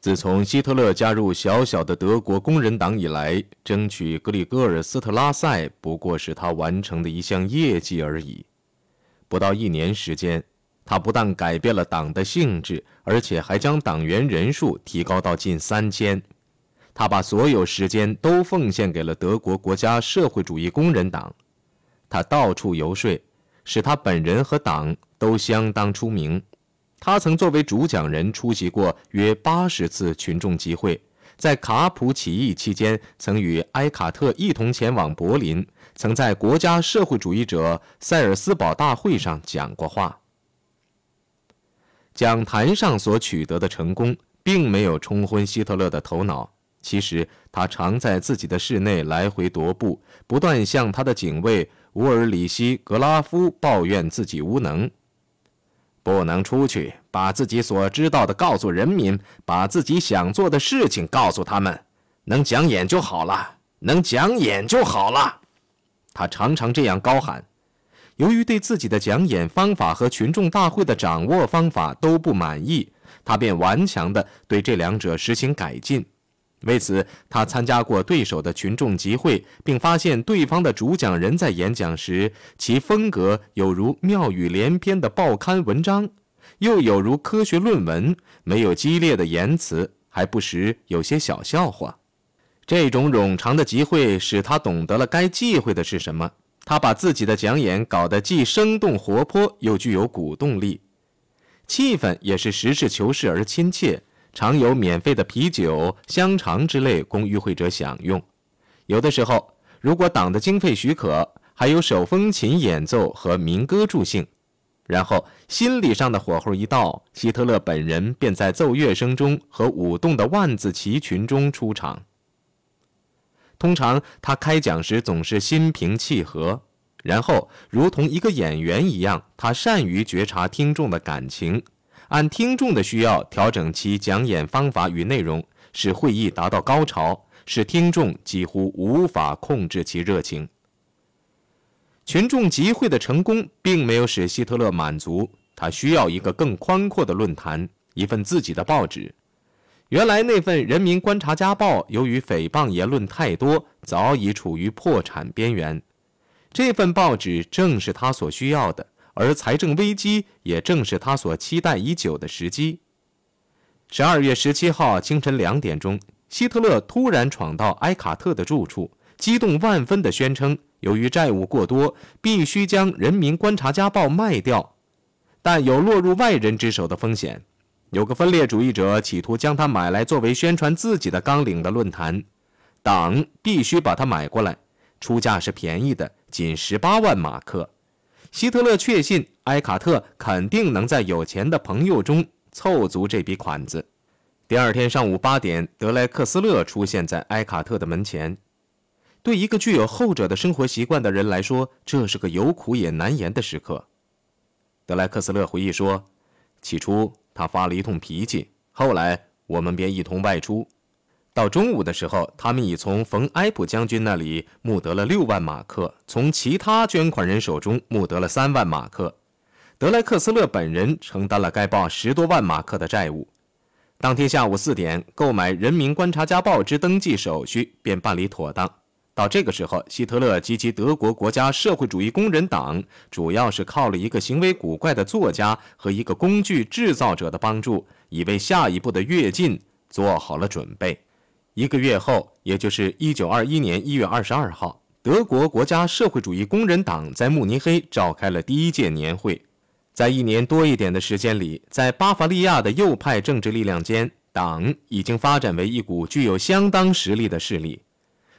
自从希特勒加入小小的德国工人党以来，争取格里戈尔斯特拉塞不过是他完成的一项业绩而已。不到一年时间，他不但改变了党的性质，而且还将党员人数提高到近三千。他把所有时间都奉献给了德国国家社会主义工人党。他到处游说，使他本人和党都相当出名。他曾作为主讲人出席过约八十次群众集会，在卡普起义期间，曾与埃卡特一同前往柏林，曾在国家社会主义者塞尔斯堡大会上讲过话。讲坛上所取得的成功，并没有冲昏希特勒的头脑。其实，他常在自己的室内来回踱步，不断向他的警卫乌尔里希·格拉夫抱怨自己无能。不能出去，把自己所知道的告诉人民，把自己想做的事情告诉他们，能讲演就好了，能讲演就好了。他常常这样高喊。由于对自己的讲演方法和群众大会的掌握方法都不满意，他便顽强地对这两者实行改进。为此，他参加过对手的群众集会，并发现对方的主讲人在演讲时，其风格有如妙语连篇的报刊文章，又有如科学论文，没有激烈的言辞，还不时有些小笑话。这种冗长的集会使他懂得了该忌讳的是什么。他把自己的讲演搞得既生动活泼，又具有鼓动力，气氛也是实事求是而亲切。常有免费的啤酒、香肠之类供与会者享用。有的时候，如果党的经费许可，还有手风琴演奏和民歌助兴。然后，心理上的火候一到，希特勒本人便在奏乐声中和舞动的万字旗群中出场。通常，他开讲时总是心平气和，然后如同一个演员一样，他善于觉察听众的感情。按听众的需要调整其讲演方法与内容，使会议达到高潮，使听众几乎无法控制其热情。群众集会的成功并没有使希特勒满足，他需要一个更宽阔的论坛，一份自己的报纸。原来那份《人民观察家报》由于诽谤言论太多，早已处于破产边缘。这份报纸正是他所需要的。而财政危机也正是他所期待已久的时机。十二月十七号清晨两点钟，希特勒突然闯到埃卡特的住处，激动万分地宣称，由于债务过多，必须将《人民观察家报》卖掉，但有落入外人之手的风险。有个分裂主义者企图将它买来作为宣传自己的纲领的论坛，党必须把它买过来，出价是便宜的，仅十八万马克。希特勒确信埃卡特肯定能在有钱的朋友中凑足这笔款子。第二天上午八点，德莱克斯勒出现在埃卡特的门前。对一个具有后者的生活习惯的人来说，这是个有苦也难言的时刻。德莱克斯勒回忆说：“起初他发了一通脾气，后来我们便一同外出。”到中午的时候，他们已从冯埃普将军那里募得了六万马克，从其他捐款人手中募得了三万马克。德莱克斯勒本人承担了该报十多万马克的债务。当天下午四点，购买《人民观察家报》之登记手续便办理妥当。到这个时候，希特勒及其德国国家社会主义工人党，主要是靠了一个行为古怪的作家和一个工具制造者的帮助，已为下一步的跃进做好了准备。一个月后，也就是一九二一年一月二十二号，德国国家社会主义工人党在慕尼黑召开了第一届年会。在一年多一点的时间里，在巴伐利亚的右派政治力量间，党已经发展为一股具有相当实力的势力。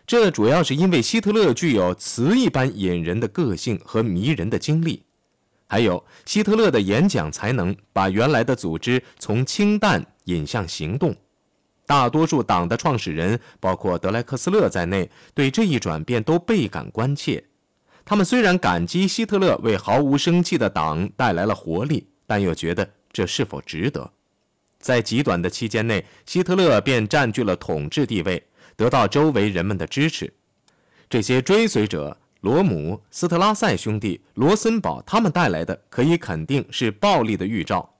这主要是因为希特勒具有词一般引人的个性和迷人的经历，还有希特勒的演讲才能，把原来的组织从清淡引向行动。大多数党的创始人，包括德莱克斯勒在内，对这一转变都倍感关切。他们虽然感激希特勒为毫无生气的党带来了活力，但又觉得这是否值得？在极短的期间内，希特勒便占据了统治地位，得到周围人们的支持。这些追随者，罗姆、斯特拉塞兄弟、罗森堡，他们带来的可以肯定是暴力的预兆。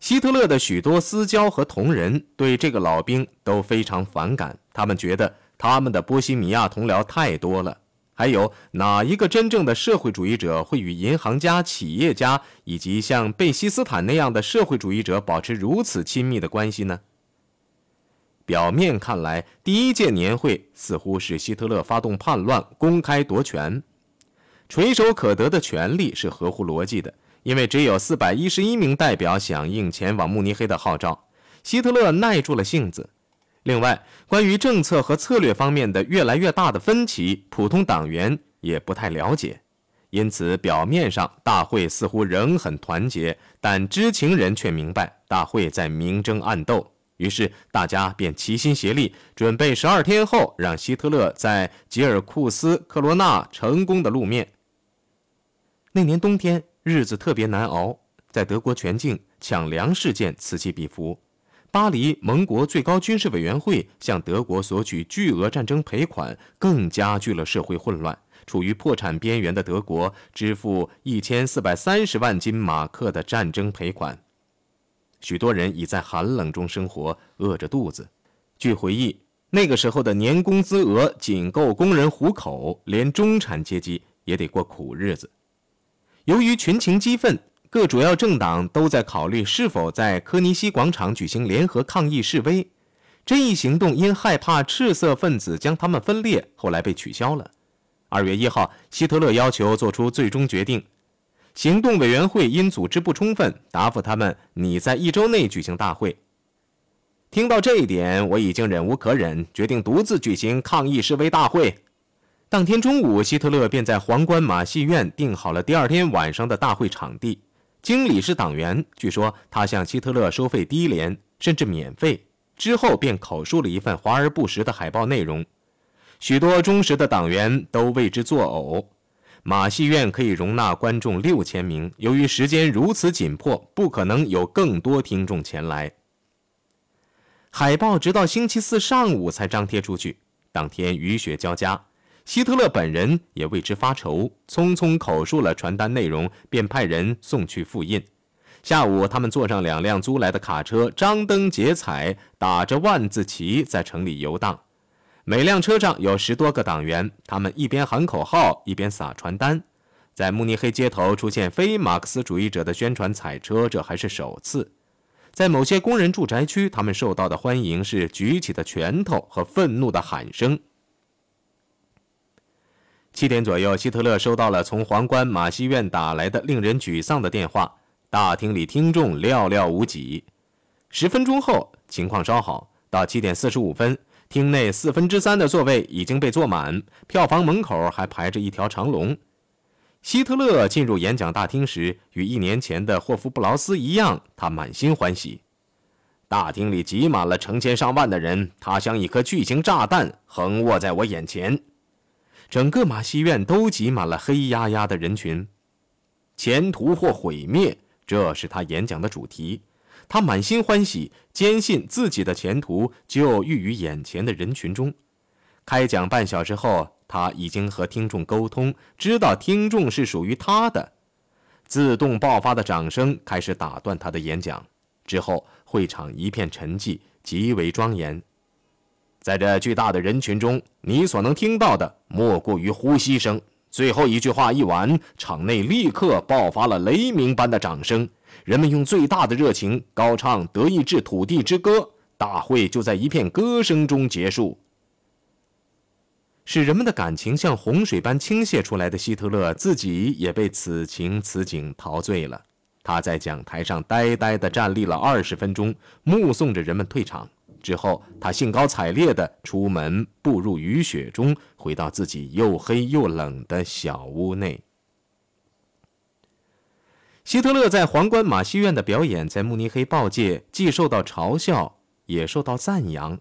希特勒的许多私交和同仁对这个老兵都非常反感，他们觉得他们的波西米亚同僚太多了。还有哪一个真正的社会主义者会与银行家、企业家以及像贝希斯坦那样的社会主义者保持如此亲密的关系呢？表面看来，第一届年会似乎是希特勒发动叛乱、公开夺权，垂手可得的权利是合乎逻辑的。因为只有四百一十一名代表响应前往慕尼黑的号召，希特勒耐住了性子。另外，关于政策和策略方面的越来越大的分歧，普通党员也不太了解。因此，表面上大会似乎仍很团结，但知情人却明白大会在明争暗斗。于是，大家便齐心协力，准备十二天后让希特勒在吉尔库斯克罗纳成功的露面。那年冬天。日子特别难熬，在德国全境抢粮事件此起彼伏。巴黎盟国最高军事委员会向德国索取巨额战争赔款，更加剧了社会混乱。处于破产边缘的德国支付一千四百三十万金马克的战争赔款，许多人已在寒冷中生活，饿着肚子。据回忆，那个时候的年工资额仅够工人糊口，连中产阶级也得过苦日子。由于群情激愤，各主要政党都在考虑是否在科尼西广场举行联合抗议示威。这一行动因害怕赤色分子将他们分裂，后来被取消了。二月一号，希特勒要求做出最终决定。行动委员会因组织不充分，答复他们拟在一周内举行大会。听到这一点，我已经忍无可忍，决定独自举行抗议示威大会。当天中午，希特勒便在皇冠马戏院订好了第二天晚上的大会场地。经理是党员，据说他向希特勒收费低廉，甚至免费。之后便口述了一份华而不实的海报内容，许多忠实的党员都为之作呕。马戏院可以容纳观众六千名，由于时间如此紧迫，不可能有更多听众前来。海报直到星期四上午才张贴出去，当天雨雪交加。希特勒本人也为之发愁，匆匆口述了传单内容，便派人送去复印。下午，他们坐上两辆租来的卡车，张灯结彩，打着万字旗在城里游荡。每辆车上有十多个党员，他们一边喊口号，一边撒传单。在慕尼黑街头出现非马克思主义者的宣传彩车，这还是首次。在某些工人住宅区，他们受到的欢迎是举起的拳头和愤怒的喊声。七点左右，希特勒收到了从皇冠马戏院打来的令人沮丧的电话。大厅里听众寥寥无几。十分钟后，情况稍好。到七点四十五分，厅内四分之三的座位已经被坐满，票房门口还排着一条长龙。希特勒进入演讲大厅时，与一年前的霍夫布劳斯一样，他满心欢喜。大厅里挤满了成千上万的人，他像一颗巨型炸弹横卧在我眼前。整个马戏院都挤满了黑压压的人群，前途或毁灭，这是他演讲的主题。他满心欢喜，坚信自己的前途就寓于眼前的人群中。开讲半小时后，他已经和听众沟通，知道听众是属于他的。自动爆发的掌声开始打断他的演讲。之后，会场一片沉寂，极为庄严。在这巨大的人群中，你所能听到的莫过于呼吸声。最后一句话一完，场内立刻爆发了雷鸣般的掌声，人们用最大的热情高唱《德意志土地之歌》，大会就在一片歌声中结束。使人们的感情像洪水般倾泻出来的希特勒自己也被此情此景陶醉了。他在讲台上呆呆地站立了二十分钟，目送着人们退场。之后，他兴高采烈地出门，步入雨雪中，回到自己又黑又冷的小屋内。希特勒在皇冠马戏院的表演，在慕尼黑报界既受到嘲笑，也受到赞扬，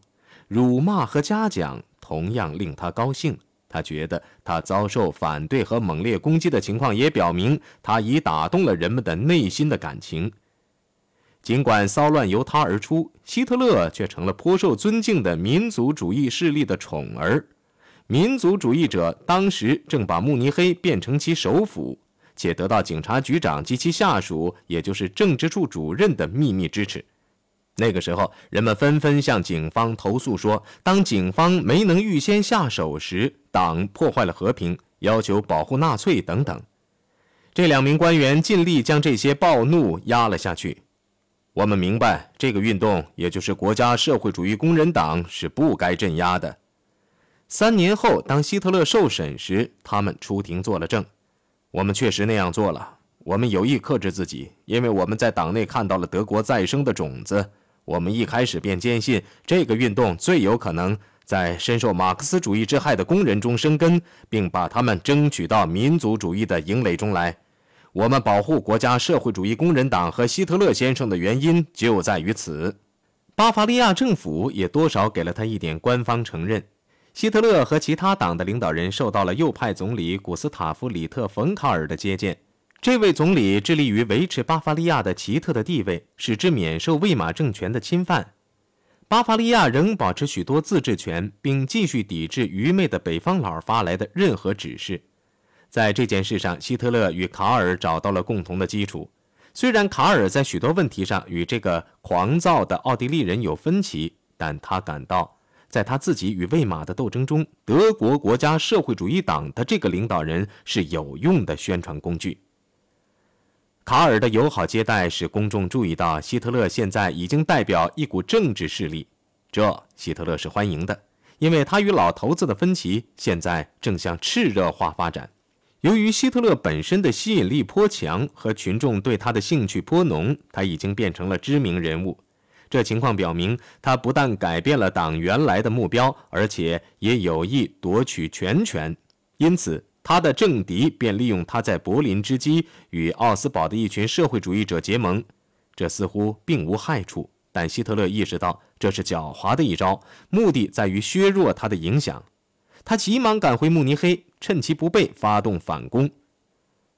辱骂和嘉奖同样令他高兴。他觉得他遭受反对和猛烈攻击的情况，也表明他已打动了人们的内心的感情。尽管骚乱由他而出，希特勒却成了颇受尊敬的民族主义势力的宠儿。民族主义者当时正把慕尼黑变成其首府，且得到警察局长及其下属，也就是政治处主任的秘密支持。那个时候，人们纷纷向警方投诉说，当警方没能预先下手时，党破坏了和平，要求保护纳粹等等。这两名官员尽力将这些暴怒压了下去。我们明白，这个运动，也就是国家社会主义工人党，是不该镇压的。三年后，当希特勒受审时，他们出庭作了证。我们确实那样做了。我们有意克制自己，因为我们在党内看到了德国再生的种子。我们一开始便坚信，这个运动最有可能在深受马克思主义之害的工人中生根，并把他们争取到民族主义的营垒中来。我们保护国家社会主义工人党和希特勒先生的原因就在于此。巴伐利亚政府也多少给了他一点官方承认。希特勒和其他党的领导人受到了右派总理古斯塔夫·里特·冯卡尔的接见。这位总理致力于维持巴伐利亚的奇特的地位，使之免受魏玛政权的侵犯。巴伐利亚仍保持许多自治权，并继续抵制愚昧的北方佬发来的任何指示。在这件事上，希特勒与卡尔找到了共同的基础。虽然卡尔在许多问题上与这个狂躁的奥地利人有分歧，但他感到。在他自己与魏玛的斗争中，德国国家社会主义党的这个领导人是有用的宣传工具。卡尔的友好接待使公众注意到，希特勒现在已经代表一股政治势力，这希特勒是欢迎的，因为他与老头子的分歧现在正向炽热化发展。由于希特勒本身的吸引力颇强和群众对他的兴趣颇浓，他已经变成了知名人物。这情况表明，他不但改变了党原来的目标，而且也有意夺取全权。因此，他的政敌便利用他在柏林之机与奥斯堡的一群社会主义者结盟。这似乎并无害处，但希特勒意识到这是狡猾的一招，目的在于削弱他的影响。他急忙赶回慕尼黑，趁其不备发动反攻。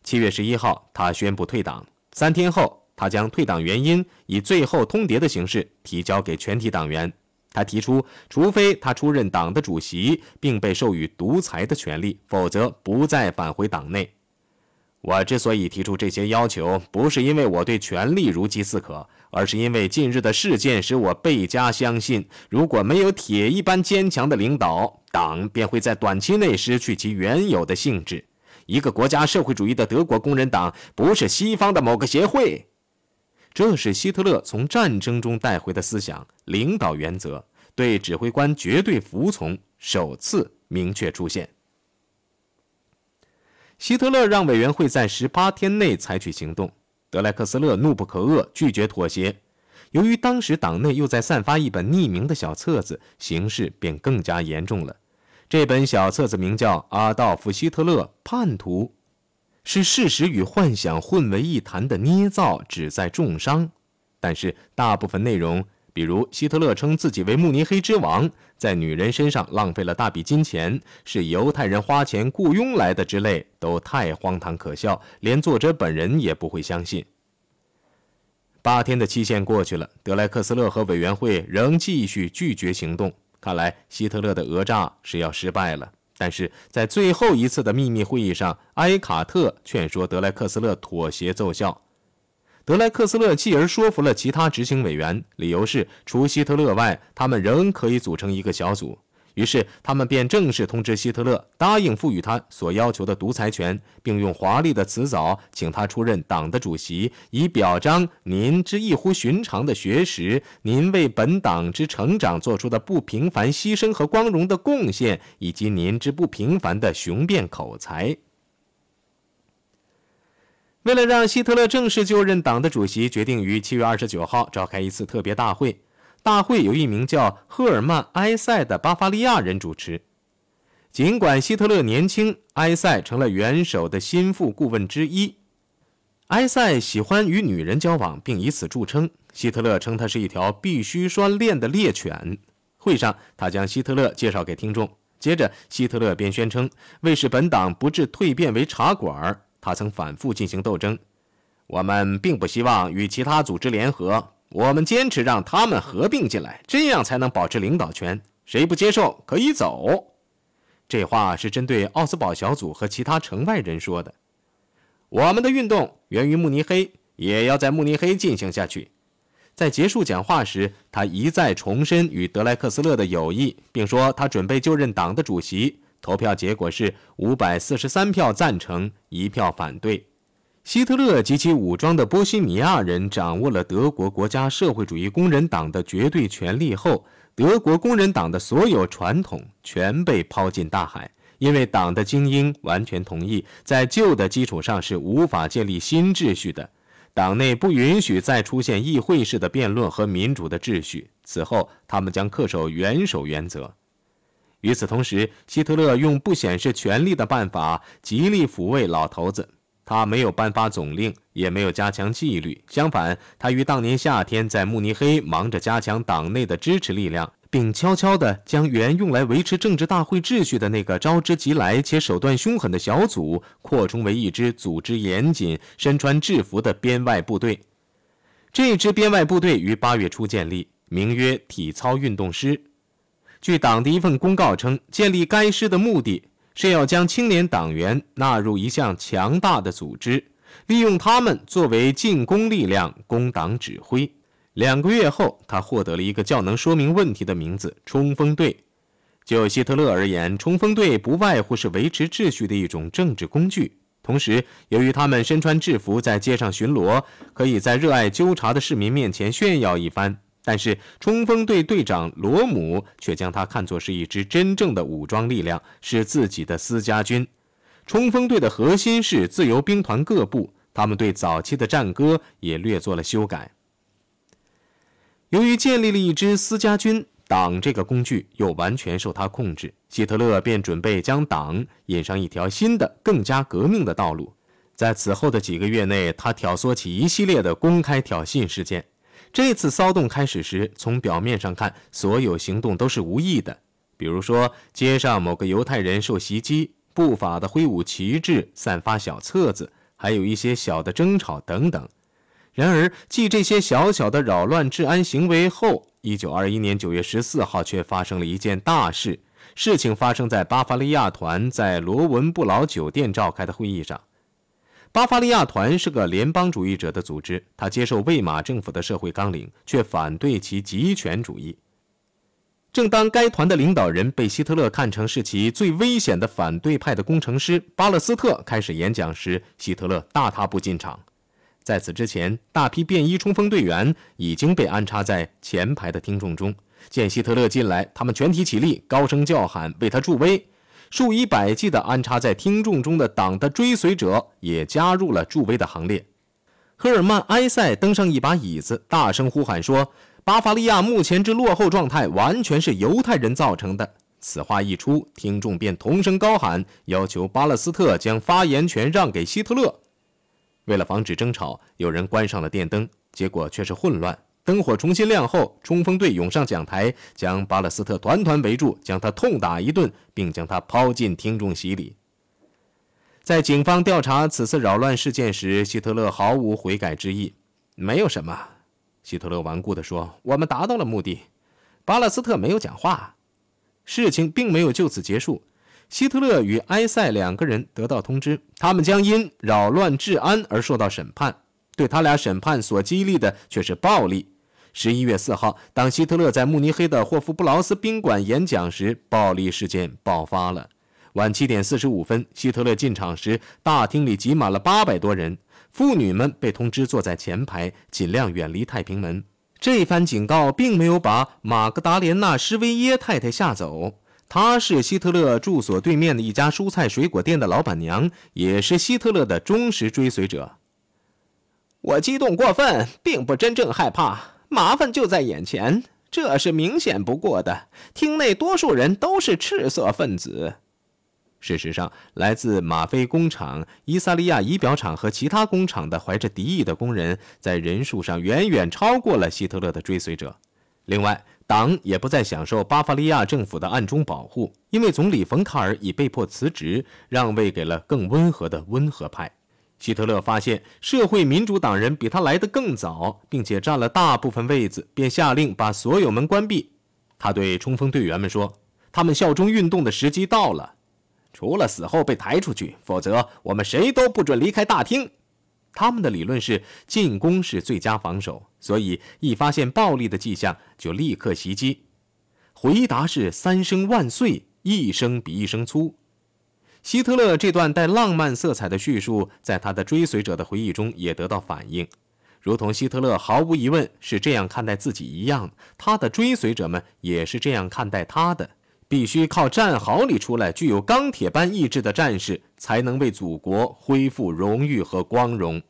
七月十一号，他宣布退党。三天后。他将退党原因以最后通牒的形式提交给全体党员。他提出，除非他出任党的主席，并被授予独裁的权利，否则不再返回党内。我之所以提出这些要求，不是因为我对权力如饥似渴，而是因为近日的事件使我倍加相信，如果没有铁一般坚强的领导，党便会在短期内失去其原有的性质。一个国家社会主义的德国工人党不是西方的某个协会。这是希特勒从战争中带回的思想，领导原则对指挥官绝对服从首次明确出现。希特勒让委员会在十八天内采取行动，德莱克斯勒怒不可遏，拒绝妥协。由于当时党内又在散发一本匿名的小册子，形势便更加严重了。这本小册子名叫《阿道夫·希特勒叛徒》。是事实与幻想混为一谈的捏造，旨在重伤。但是大部分内容，比如希特勒称自己为慕尼黑之王，在女人身上浪费了大笔金钱，是犹太人花钱雇佣来的之类，都太荒唐可笑，连作者本人也不会相信。八天的期限过去了，德莱克斯勒和委员会仍继续拒绝行动，看来希特勒的讹诈是要失败了。但是在最后一次的秘密会议上，埃卡特劝说德莱克斯勒妥协奏效。德莱克斯勒继而说服了其他执行委员，理由是除希特勒外，他们仍可以组成一个小组。于是，他们便正式通知希特勒，答应赋予他所要求的独裁权，并用华丽的辞藻请他出任党的主席，以表彰您之异乎寻常的学识，您为本党之成长做出的不平凡牺牲和光荣的贡献，以及您之不平凡的雄辩口才。为了让希特勒正式就任党的主席，决定于七月二十九号召开一次特别大会。大会由一名叫赫尔曼·埃塞的巴伐利亚人主持。尽管希特勒年轻，埃塞成了元首的心腹顾问之一。埃塞喜欢与女人交往，并以此著称。希特勒称他是一条必须拴链的猎犬。会上，他将希特勒介绍给听众。接着，希特勒便宣称，为使本党不致蜕变为茶馆，他曾反复进行斗争。我们并不希望与其他组织联合。我们坚持让他们合并进来，这样才能保持领导权。谁不接受，可以走。这话是针对奥斯堡小组和其他城外人说的。我们的运动源于慕尼黑，也要在慕尼黑进行下去。在结束讲话时，他一再重申与德莱克斯勒的友谊，并说他准备就任党的主席。投票结果是五百四十三票赞成，一票反对。希特勒及其武装的波西米亚人掌握了德国国家社会主义工人党的绝对权力后，德国工人党的所有传统全被抛进大海，因为党的精英完全同意，在旧的基础上是无法建立新秩序的。党内不允许再出现议会式的辩论和民主的秩序。此后，他们将恪守元首原则。与此同时，希特勒用不显示权力的办法极力抚慰老头子。他没有颁发总令，也没有加强纪律。相反，他于当年夏天在慕尼黑忙着加强党内的支持力量。并悄悄地将原用来维持政治大会秩序的那个招之即来且手段凶狠的小组扩充为一支组织严谨、身穿制服的编外部队。这支编外部队于八月初建立，名曰“体操运动师”。据党的一份公告称，建立该师的目的是要将青年党员纳入一项强大的组织，利用他们作为进攻力量，供党指挥。两个月后，他获得了一个较能说明问题的名字——冲锋队。就希特勒而言，冲锋队不外乎是维持秩序的一种政治工具。同时，由于他们身穿制服在街上巡逻，可以在热爱纠察的市民面前炫耀一番。但是，冲锋队队长罗姆却将他看作是一支真正的武装力量，是自己的私家军。冲锋队的核心是自由兵团各部，他们对早期的战歌也略做了修改。由于建立了一支私家军，党这个工具又完全受他控制，希特勒便准备将党引上一条新的、更加革命的道路。在此后的几个月内，他挑唆起一系列的公开挑衅事件。这次骚动开始时，从表面上看，所有行动都是无意的，比如说街上某个犹太人受袭击，不法的挥舞旗帜、散发小册子，还有一些小的争吵等等。然而，继这些小小的扰乱治安行为后，一九二一年九月十四号却发生了一件大事。事情发生在巴伐利亚团在罗文布劳酒店召开的会议上。巴伐利亚团是个联邦主义者的组织，他接受魏玛政府的社会纲领，却反对其极权主义。正当该团的领导人被希特勒看成是其最危险的反对派的工程师巴勒斯特开始演讲时，希特勒大踏步进场。在此之前，大批便衣冲锋队员已经被安插在前排的听众中。见希特勒进来，他们全体起立，高声叫喊，为他助威。数以百计的安插在听众中的党的追随者也加入了助威的行列。赫尔曼·埃塞登上一把椅子，大声呼喊说：“巴伐利亚目前之落后状态，完全是犹太人造成的。”此话一出，听众便同声高喊，要求巴勒斯特将发言权让给希特勒。为了防止争吵，有人关上了电灯，结果却是混乱。灯火重新亮后，冲锋队涌上讲台，将巴勒斯特团团围住，将他痛打一顿，并将他抛进听众席里。在警方调查此次扰乱事件时，希特勒毫无悔改之意。没有什么，希特勒顽固地说：“我们达到了目的。”巴勒斯特没有讲话。事情并没有就此结束。希特勒与埃塞两个人得到通知，他们将因扰乱治安而受到审判。对他俩审判所激励的却是暴力。十一月四号，当希特勒在慕尼黑的霍夫布劳斯宾馆演讲时，暴力事件爆发了。晚七点四十五分，希特勒进场时，大厅里挤满了八百多人，妇女们被通知坐在前排，尽量远离太平门。这番警告并没有把马格达莲娜·施维耶太太吓走。她是希特勒住所对面的一家蔬菜水果店的老板娘，也是希特勒的忠实追随者。我激动过分，并不真正害怕，麻烦就在眼前，这是明显不过的。厅内多数人都是赤色分子。事实上，来自吗啡工厂、伊萨利亚仪表厂和其他工厂的怀着敌意的工人，在人数上远远超过了希特勒的追随者。另外，党也不再享受巴伐利亚政府的暗中保护，因为总理冯卡尔已被迫辞职，让位给了更温和的温和派。希特勒发现社会民主党人比他来得更早，并且占了大部分位子，便下令把所有门关闭。他对冲锋队员们说：“他们效忠运动的时机到了。”除了死后被抬出去，否则我们谁都不准离开大厅。他们的理论是进攻是最佳防守，所以一发现暴力的迹象就立刻袭击。回答是三声万岁，一声比一声粗。希特勒这段带浪漫色彩的叙述，在他的追随者的回忆中也得到反映，如同希特勒毫无疑问是这样看待自己一样，他的追随者们也是这样看待他的。必须靠战壕里出来、具有钢铁般意志的战士，才能为祖国恢复荣誉和光荣。